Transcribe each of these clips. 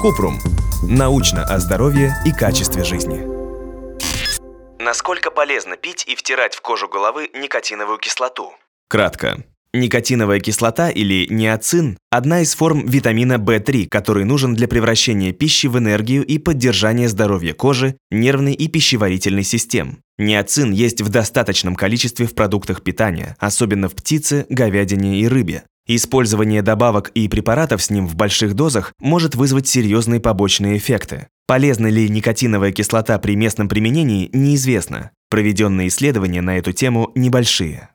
Купрум. Научно о здоровье и качестве жизни. Насколько полезно пить и втирать в кожу головы никотиновую кислоту? Кратко. Никотиновая кислота или ниацин – одна из форм витамина В3, который нужен для превращения пищи в энергию и поддержания здоровья кожи, нервной и пищеварительной систем. Ниацин есть в достаточном количестве в продуктах питания, особенно в птице, говядине и рыбе. Использование добавок и препаратов с ним в больших дозах может вызвать серьезные побочные эффекты. Полезна ли никотиновая кислота при местном применении, неизвестно. Проведенные исследования на эту тему небольшие.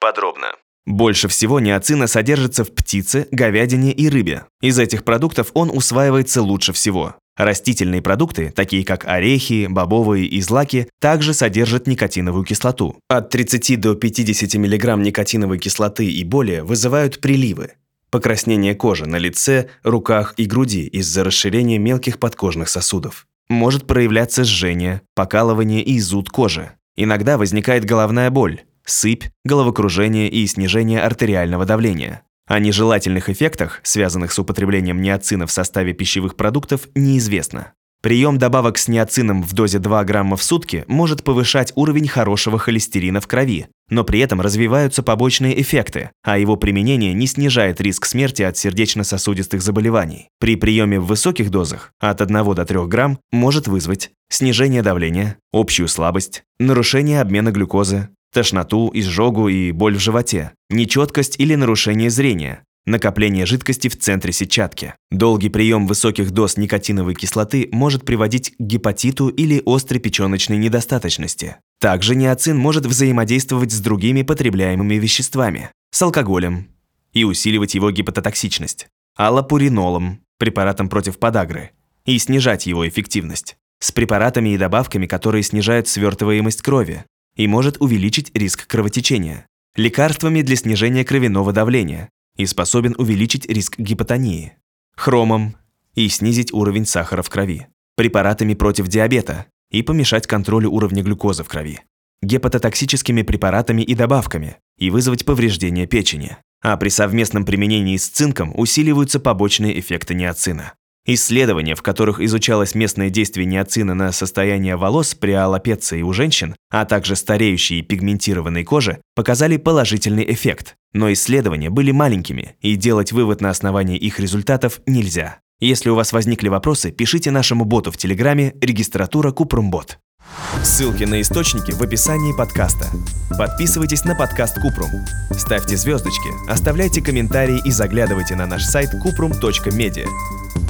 Подробно. Больше всего ниацина содержится в птице, говядине и рыбе. Из этих продуктов он усваивается лучше всего. Растительные продукты, такие как орехи, бобовые и злаки, также содержат никотиновую кислоту. От 30 до 50 мг никотиновой кислоты и более вызывают приливы, покраснение кожи на лице, руках и груди из-за расширения мелких подкожных сосудов. Может проявляться жжение, покалывание и зуд кожи. Иногда возникает головная боль, сыпь, головокружение и снижение артериального давления. О нежелательных эффектах, связанных с употреблением ниацина в составе пищевых продуктов, неизвестно. Прием добавок с ниацином в дозе 2 грамма в сутки может повышать уровень хорошего холестерина в крови, но при этом развиваются побочные эффекты, а его применение не снижает риск смерти от сердечно-сосудистых заболеваний. При приеме в высоких дозах, от 1 до 3 грамм, может вызвать снижение давления, общую слабость, нарушение обмена глюкозы, тошноту, изжогу и боль в животе, нечеткость или нарушение зрения, накопление жидкости в центре сетчатки. Долгий прием высоких доз никотиновой кислоты может приводить к гепатиту или острой печеночной недостаточности. Также ниацин может взаимодействовать с другими потребляемыми веществами, с алкоголем, и усиливать его гепатотоксичность, аллопуринолом, препаратом против подагры, и снижать его эффективность, с препаратами и добавками, которые снижают свертываемость крови, и может увеличить риск кровотечения, лекарствами для снижения кровяного давления и способен увеличить риск гипотонии, хромом и снизить уровень сахара в крови, препаратами против диабета и помешать контролю уровня глюкозы в крови, гепатотоксическими препаратами и добавками и вызвать повреждение печени. А при совместном применении с цинком усиливаются побочные эффекты ниацина. Исследования, в которых изучалось местное действие ниацина на состояние волос при аллопеции у женщин, а также стареющей и пигментированной кожи, показали положительный эффект. Но исследования были маленькими, и делать вывод на основании их результатов нельзя. Если у вас возникли вопросы, пишите нашему боту в Телеграме регистратура Купрумбот. Ссылки на источники в описании подкаста. Подписывайтесь на подкаст Купрум. Ставьте звездочки, оставляйте комментарии и заглядывайте на наш сайт kuprum.media.